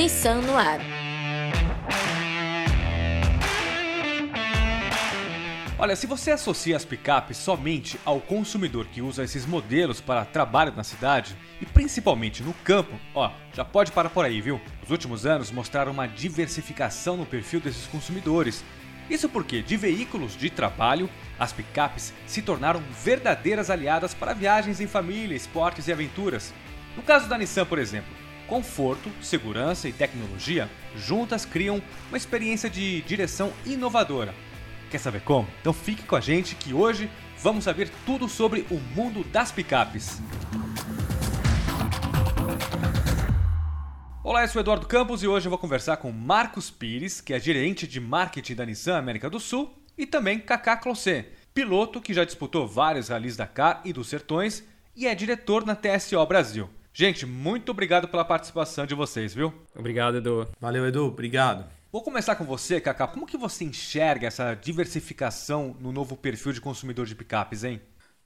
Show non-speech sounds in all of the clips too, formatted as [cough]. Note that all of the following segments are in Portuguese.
Nissan no ar. Olha, se você associa as picapes somente ao consumidor que usa esses modelos para trabalho na cidade e principalmente no campo, ó, já pode parar por aí, viu? Os últimos anos mostraram uma diversificação no perfil desses consumidores. Isso porque, de veículos de trabalho, as picapes se tornaram verdadeiras aliadas para viagens em família, esportes e aventuras. No caso da Nissan, por exemplo, conforto, segurança e tecnologia juntas criam uma experiência de direção inovadora Quer saber como? Então fique com a gente que hoje vamos saber tudo sobre o mundo das picapes. Olá, eu sou Eduardo Campos e hoje eu vou conversar com Marcos Pires, que é gerente de marketing da Nissan América do Sul, e também Kaká Clossé, piloto que já disputou vários ralis Dakar e dos Sertões e é diretor na TSO Brasil. Gente, muito obrigado pela participação de vocês, viu? Obrigado, Edu. Valeu, Edu. Obrigado. Vou começar com você, Kaká. Como que você enxerga essa diversificação no novo perfil de consumidor de picapes, hein?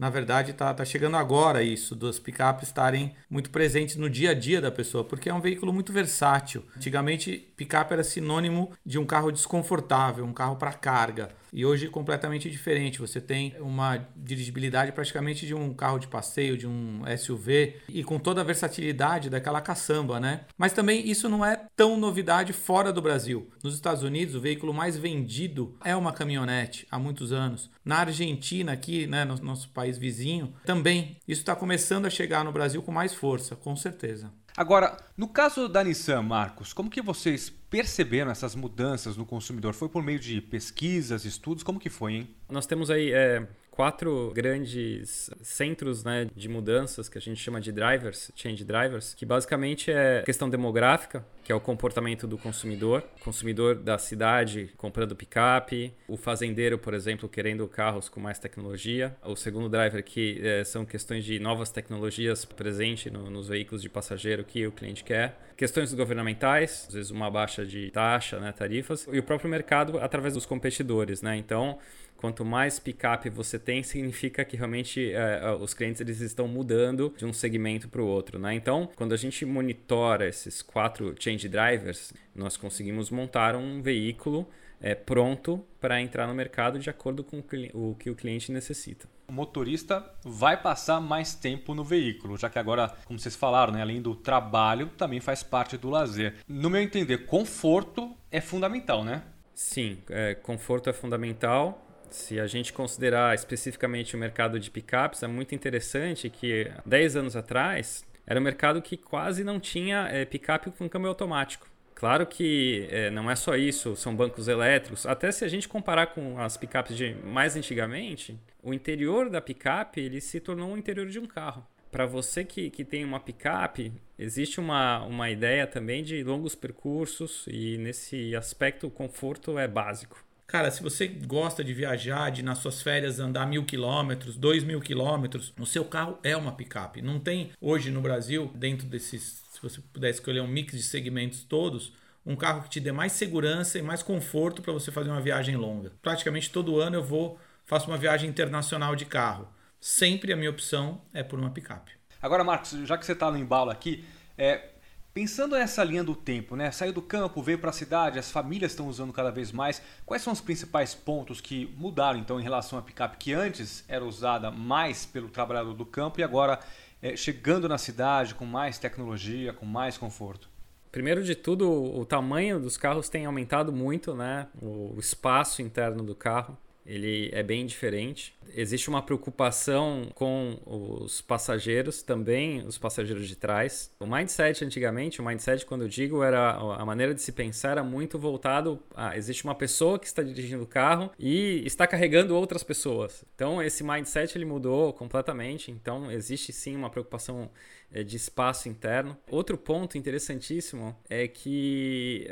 Na verdade, tá, tá chegando agora isso, dos picapes estarem muito presentes no dia a dia da pessoa, porque é um veículo muito versátil. Antigamente, picape era sinônimo de um carro desconfortável, um carro para carga. E hoje completamente diferente. Você tem uma dirigibilidade praticamente de um carro de passeio, de um SUV e com toda a versatilidade daquela caçamba, né? Mas também isso não é tão novidade fora do Brasil. Nos Estados Unidos, o veículo mais vendido é uma caminhonete há muitos anos. Na Argentina, aqui, né, no nosso país vizinho, também isso está começando a chegar no Brasil com mais força, com certeza. Agora, no caso da Nissan, Marcos, como que vocês perceberam essas mudanças no consumidor? Foi por meio de pesquisas, estudos? Como que foi, hein? Nós temos aí é, quatro grandes centros né, de mudanças que a gente chama de drivers, change drivers, que basicamente é questão demográfica, que é o comportamento do consumidor, consumidor da cidade comprando picape, o fazendeiro, por exemplo, querendo carros com mais tecnologia, o segundo driver que é, são questões de novas tecnologias presentes no, nos veículos de passageiro que o cliente quer, questões governamentais, às vezes uma baixa de taxa, né, tarifas, e o próprio mercado através dos competidores, né? Então quanto mais picape você tem, significa que realmente é, os clientes eles estão mudando de um segmento para o outro. Né? Então, quando a gente monitora esses quatro change drivers, nós conseguimos montar um veículo é, pronto para entrar no mercado de acordo com o que o cliente necessita. O motorista vai passar mais tempo no veículo, já que agora, como vocês falaram, né, além do trabalho, também faz parte do lazer. No meu entender, conforto é fundamental, né? Sim, é, conforto é fundamental se a gente considerar especificamente o mercado de picapes, é muito interessante que 10 anos atrás era um mercado que quase não tinha é, picape com câmbio automático. Claro que é, não é só isso, são bancos elétricos. Até se a gente comparar com as picapes de mais antigamente, o interior da picape ele se tornou o interior de um carro. Para você que, que tem uma picape, existe uma, uma ideia também de longos percursos e nesse aspecto o conforto é básico. Cara, se você gosta de viajar, de nas suas férias andar mil quilômetros, dois mil quilômetros, o seu carro é uma picape. Não tem hoje no Brasil, dentro desses, se você puder escolher um mix de segmentos todos, um carro que te dê mais segurança e mais conforto para você fazer uma viagem longa. Praticamente todo ano eu vou faço uma viagem internacional de carro. Sempre a minha opção é por uma picape. Agora, Marcos, já que você está no embalo aqui, é, Pensando nessa linha do tempo, né? Saiu do campo, veio para a cidade, as famílias estão usando cada vez mais. Quais são os principais pontos que mudaram então em relação à picape que antes era usada mais pelo trabalhador do campo e agora é, chegando na cidade com mais tecnologia, com mais conforto? Primeiro de tudo, o tamanho dos carros tem aumentado muito, né? O espaço interno do carro ele é bem diferente. Existe uma preocupação com os passageiros também, os passageiros de trás. O mindset antigamente, o mindset quando eu digo era a maneira de se pensar era muito voltado a existe uma pessoa que está dirigindo o carro e está carregando outras pessoas. Então esse mindset ele mudou completamente. Então existe sim uma preocupação de espaço interno. Outro ponto interessantíssimo é que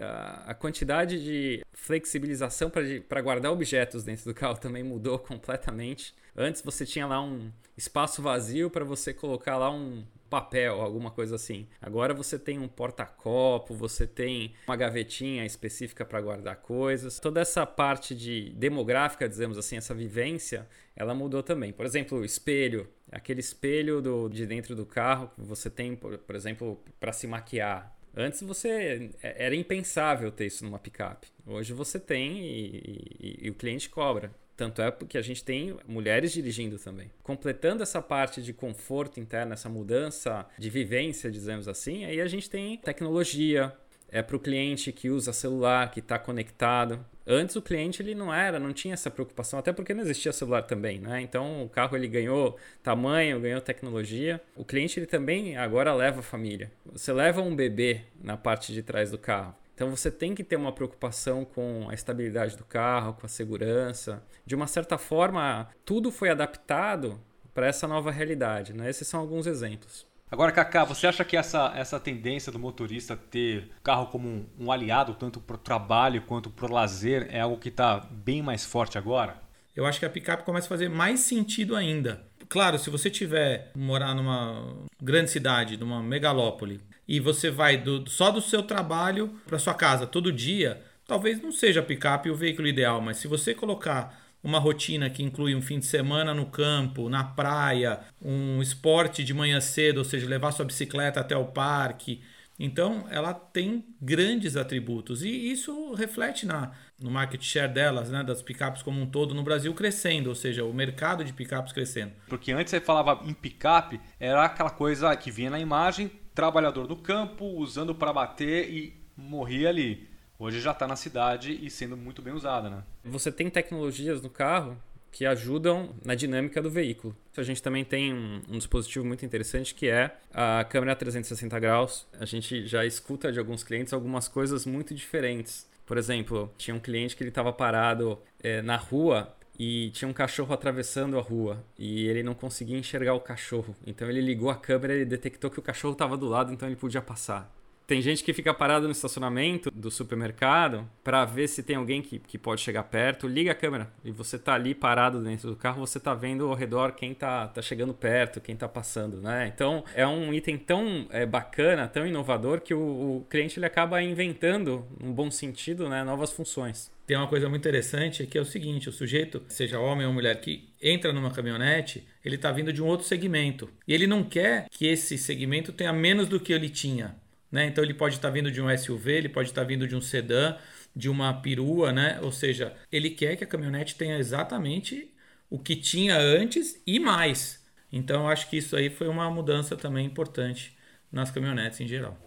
a quantidade de flexibilização para guardar objetos dentro do carro também mudou [laughs] completamente. Antes você tinha lá um espaço vazio para você colocar lá um papel, alguma coisa assim. Agora você tem um porta-copo, você tem uma gavetinha específica para guardar coisas. Toda essa parte de demográfica, dizemos assim, essa vivência, ela mudou também. Por exemplo, o espelho, aquele espelho do, de dentro do carro que você tem, por, por exemplo, para se maquiar. Antes você é, era impensável ter isso numa picape. Hoje você tem e, e, e o cliente cobra. Tanto é porque a gente tem mulheres dirigindo também. Completando essa parte de conforto interno, essa mudança de vivência, dizemos assim, aí a gente tem tecnologia, é para o cliente que usa celular, que está conectado. Antes o cliente ele não era, não tinha essa preocupação, até porque não existia celular também, né? Então o carro ele ganhou tamanho, ganhou tecnologia. O cliente ele também agora leva a família. Você leva um bebê na parte de trás do carro. Então você tem que ter uma preocupação com a estabilidade do carro, com a segurança. De uma certa forma, tudo foi adaptado para essa nova realidade. Né? Esses são alguns exemplos. Agora, Kaká, você acha que essa, essa tendência do motorista ter carro como um, um aliado, tanto para o trabalho quanto para o lazer, é algo que está bem mais forte agora? Eu acho que a picape começa a fazer mais sentido ainda. Claro, se você tiver morar numa grande cidade, numa megalópole, e você vai do, só do seu trabalho para sua casa todo dia, talvez não seja a picape o veículo ideal, mas se você colocar uma rotina que inclui um fim de semana no campo, na praia, um esporte de manhã cedo, ou seja, levar sua bicicleta até o parque. Então, ela tem grandes atributos e isso reflete na, no market share delas, né, das picapes como um todo no Brasil crescendo, ou seja, o mercado de picapes crescendo. Porque antes você falava em picape, era aquela coisa que vinha na imagem, trabalhador do campo usando para bater e morria ali. Hoje já está na cidade e sendo muito bem usada, né? Você tem tecnologias no carro que ajudam na dinâmica do veículo. A gente também tem um, um, dispositivo muito interessante que é a câmera 360 graus. A gente já escuta de alguns clientes algumas coisas muito diferentes. Por exemplo, tinha um cliente que ele estava parado é, na rua e tinha um cachorro atravessando a rua e ele não conseguia enxergar o cachorro. Então ele ligou a câmera e detectou que o cachorro estava do lado, então ele podia passar. Tem gente que fica parado no estacionamento do supermercado para ver se tem alguém que, que pode chegar perto, liga a câmera e você tá ali parado dentro do carro, você tá vendo ao redor quem tá, tá chegando perto, quem tá passando, né? Então é um item tão é, bacana, tão inovador que o, o cliente ele acaba inventando, num bom sentido, né, novas funções. Tem uma coisa muito interessante que é o seguinte: o sujeito, seja homem ou mulher, que entra numa caminhonete, ele está vindo de um outro segmento. E ele não quer que esse segmento tenha menos do que ele tinha. Né? Então ele pode estar vindo de um SUV, ele pode estar vindo de um sedã, de uma perua, né? Ou seja, ele quer que a caminhonete tenha exatamente o que tinha antes e mais. Então eu acho que isso aí foi uma mudança também importante nas caminhonetes em geral.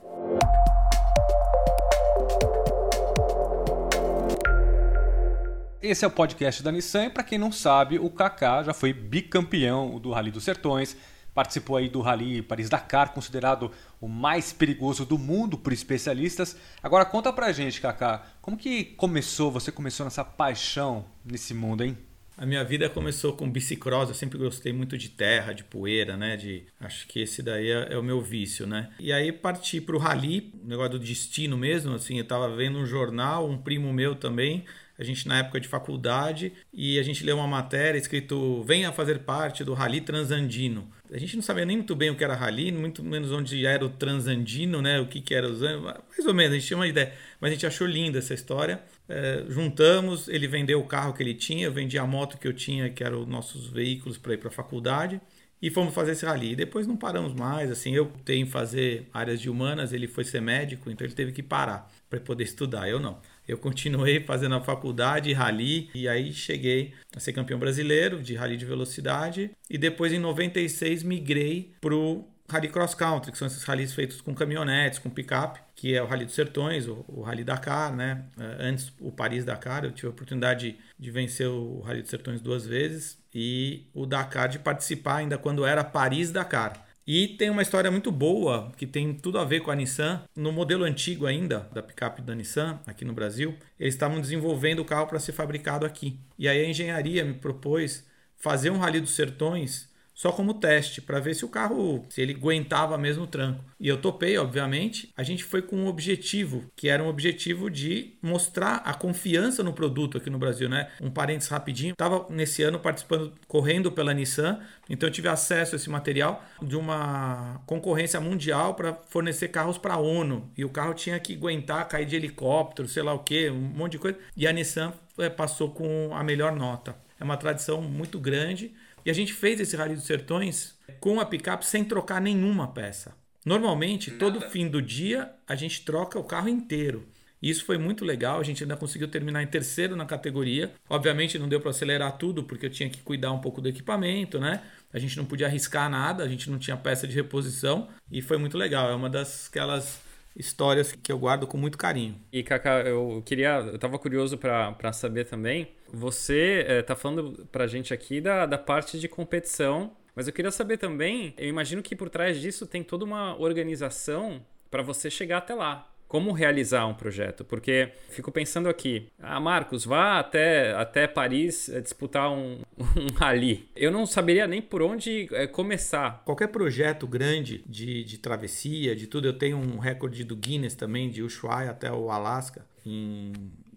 Esse é o podcast da Nissan e para quem não sabe, o Kaká já foi bicampeão do Rally dos Sertões, participou aí do Rally Paris-Dakar, considerado o mais perigoso do mundo por especialistas. Agora conta pra gente, Kaká, como que começou, você começou nessa paixão nesse mundo, hein? A minha vida começou com bicicross, eu sempre gostei muito de terra, de poeira, né? De, acho que esse daí é, é o meu vício, né? E aí parti pro rally, negócio do destino mesmo, assim, eu tava vendo um jornal, um primo meu também, a gente na época de faculdade, e a gente leu uma matéria escrito venha fazer parte do Rally Transandino. A gente não sabia nem muito bem o que era rally, muito menos onde era o transandino, né? O que, que era os mais ou menos, a gente tinha uma ideia. Mas a gente achou linda essa história. É, juntamos, ele vendeu o carro que ele tinha, eu vendi a moto que eu tinha, que eram os nossos veículos para ir para a faculdade. E fomos fazer esse rally. E depois não paramos mais. Assim, eu tenho fazer áreas de humanas, ele foi ser médico, então ele teve que parar para poder estudar. Eu não eu continuei fazendo a faculdade, rally, e aí cheguei a ser campeão brasileiro de rally de velocidade. E depois, em 96, migrei para o Rally Cross Country, que são esses rallies feitos com caminhonetes, com picape, que é o Rally dos Sertões, o, o Rally Dakar, né? É, antes o Paris Dakar, eu tive a oportunidade de vencer o Rally dos Sertões duas vezes e o Dakar de participar ainda quando era Paris Dakar. E tem uma história muito boa que tem tudo a ver com a Nissan. No modelo antigo ainda, da picape da Nissan, aqui no Brasil, eles estavam desenvolvendo o carro para ser fabricado aqui. E aí a engenharia me propôs fazer um Rally dos Sertões só como teste, para ver se o carro, se ele aguentava mesmo o tranco. E eu topei, obviamente. A gente foi com um objetivo, que era um objetivo de mostrar a confiança no produto aqui no Brasil, né? Um parênteses rapidinho. Estava nesse ano participando, correndo pela Nissan, então eu tive acesso a esse material de uma concorrência mundial para fornecer carros para a ONU. E o carro tinha que aguentar cair de helicóptero, sei lá o que, um monte de coisa. E a Nissan é, passou com a melhor nota. É uma tradição muito grande e a gente fez esse Rally dos Sertões com a picape sem trocar nenhuma peça. Normalmente, todo fim do dia, a gente troca o carro inteiro. Isso foi muito legal, a gente ainda conseguiu terminar em terceiro na categoria. Obviamente não deu para acelerar tudo, porque eu tinha que cuidar um pouco do equipamento, né? A gente não podia arriscar nada, a gente não tinha peça de reposição e foi muito legal. É uma das aquelas histórias que eu guardo com muito carinho. E Kaká, eu queria, eu tava curioso para saber também. Você é, tá falando pra gente aqui da, da parte de competição, mas eu queria saber também, eu imagino que por trás disso tem toda uma organização para você chegar até lá como realizar um projeto, porque fico pensando aqui, ah, Marcos, vá até, até Paris eh, disputar um, [laughs] um rally. Eu não saberia nem por onde é, começar. Qualquer projeto grande de, de travessia, de tudo, eu tenho um recorde do Guinness também, de Ushuaia até o Alasca, em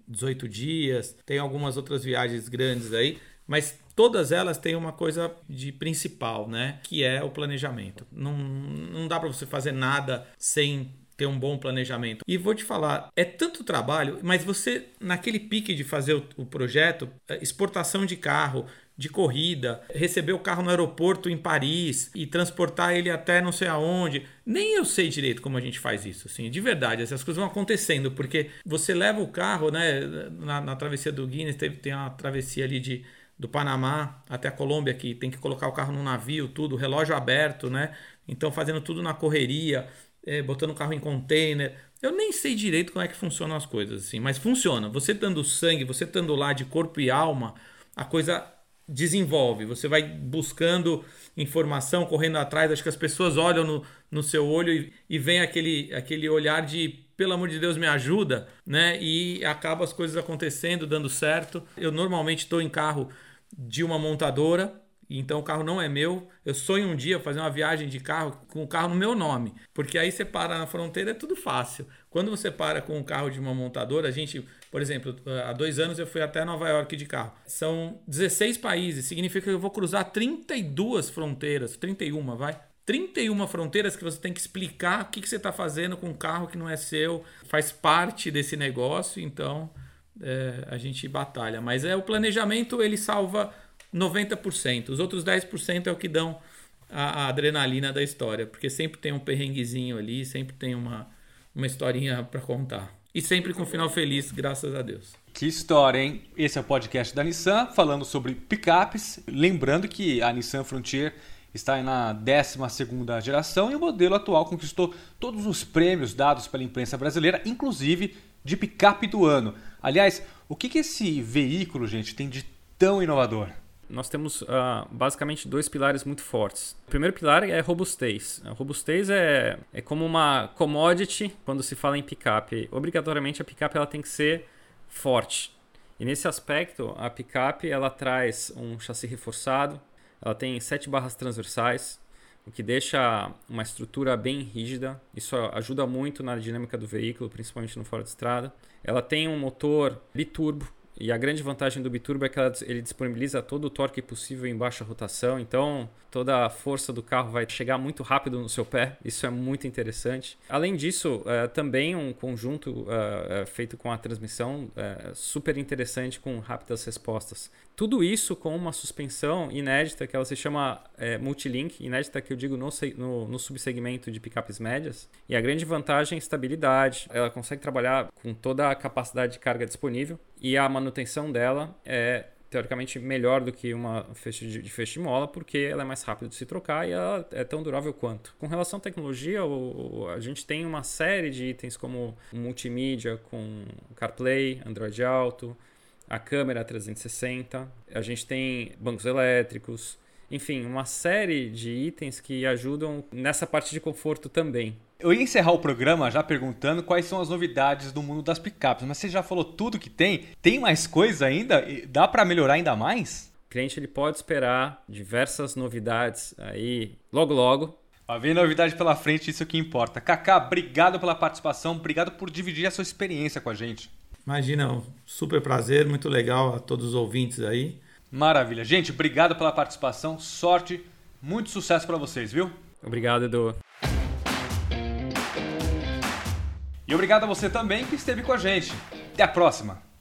18 dias. Tem algumas outras viagens grandes aí, mas todas elas têm uma coisa de principal, né? Que é o planejamento. Não, não dá para você fazer nada sem ter um bom planejamento. E vou te falar, é tanto trabalho, mas você, naquele pique de fazer o, o projeto, é, exportação de carro, de corrida, receber o carro no aeroporto em Paris e transportar ele até não sei aonde. Nem eu sei direito como a gente faz isso, assim, de verdade. Essas coisas vão acontecendo, porque você leva o carro, né, na, na travessia do Guinness, teve, tem uma travessia ali de do Panamá até a Colômbia que tem que colocar o carro no navio, tudo, relógio aberto, né? Então fazendo tudo na correria é, botando o carro em container. Eu nem sei direito como é que funcionam as coisas, assim, mas funciona. Você dando sangue, você estando lá de corpo e alma, a coisa desenvolve. Você vai buscando informação, correndo atrás. Acho que as pessoas olham no, no seu olho e, e vem aquele, aquele olhar de pelo amor de Deus me ajuda, né? E acaba as coisas acontecendo, dando certo. Eu normalmente estou em carro de uma montadora então o carro não é meu. Eu sonho um dia fazer uma viagem de carro com o carro no meu nome, porque aí você para na fronteira é tudo fácil. Quando você para com o carro de uma montadora, a gente, por exemplo, há dois anos eu fui até Nova York de carro. São 16 países, significa que eu vou cruzar 32 fronteiras, 31, vai? 31 fronteiras que você tem que explicar o que, que você está fazendo com um carro que não é seu, faz parte desse negócio, então é, a gente batalha. Mas é o planejamento, ele salva 90%. Os outros 10% é o que dão a, a, adrenalina da história, porque sempre tem um perrenguezinho ali, sempre tem uma, uma historinha para contar. E sempre com um final feliz, graças a Deus. Que história, hein? Esse é o podcast da Nissan, falando sobre picapes. Lembrando que a Nissan Frontier está na 12 geração e o modelo atual conquistou todos os prêmios dados pela imprensa brasileira, inclusive de picape do ano. Aliás, o que, que esse veículo, gente, tem de tão inovador? Nós temos uh, basicamente dois pilares muito fortes. O primeiro pilar é robustez. A robustez é, é como uma commodity quando se fala em picape. Obrigatoriamente a picape ela tem que ser forte. E nesse aspecto, a picape ela traz um chassi reforçado, ela tem sete barras transversais, o que deixa uma estrutura bem rígida. Isso ajuda muito na dinâmica do veículo, principalmente no fora de estrada. Ela tem um motor biturbo, e a grande vantagem do biturbo é que ele disponibiliza todo o torque possível em baixa rotação, então toda a força do carro vai chegar muito rápido no seu pé, isso é muito interessante. Além disso, é, também um conjunto é, é feito com a transmissão é, super interessante com rápidas respostas. Tudo isso com uma suspensão inédita que ela se chama é, Multilink, inédita que eu digo no, no, no subsegmento de picapes médias. E a grande vantagem é estabilidade, ela consegue trabalhar com toda a capacidade de carga disponível e a manutenção dela é teoricamente melhor do que uma feixe de, de feixe de mola, porque ela é mais rápida de se trocar e ela é tão durável quanto. Com relação à tecnologia, o, a gente tem uma série de itens como multimídia com CarPlay, Android Auto, a câmera 360, a gente tem bancos elétricos, enfim, uma série de itens que ajudam nessa parte de conforto também. Eu ia encerrar o programa já perguntando quais são as novidades do mundo das picapes, mas você já falou tudo que tem. Tem mais coisa ainda? Dá para melhorar ainda mais? O cliente ele pode esperar diversas novidades aí logo logo. Vai vir novidade pela frente, isso que importa. Kaká, obrigado pela participação, obrigado por dividir a sua experiência com a gente. Imagina, um super prazer, muito legal a todos os ouvintes aí. Maravilha. Gente, obrigado pela participação, sorte, muito sucesso para vocês, viu? Obrigado, Edu. E obrigado a você também que esteve com a gente. Até a próxima!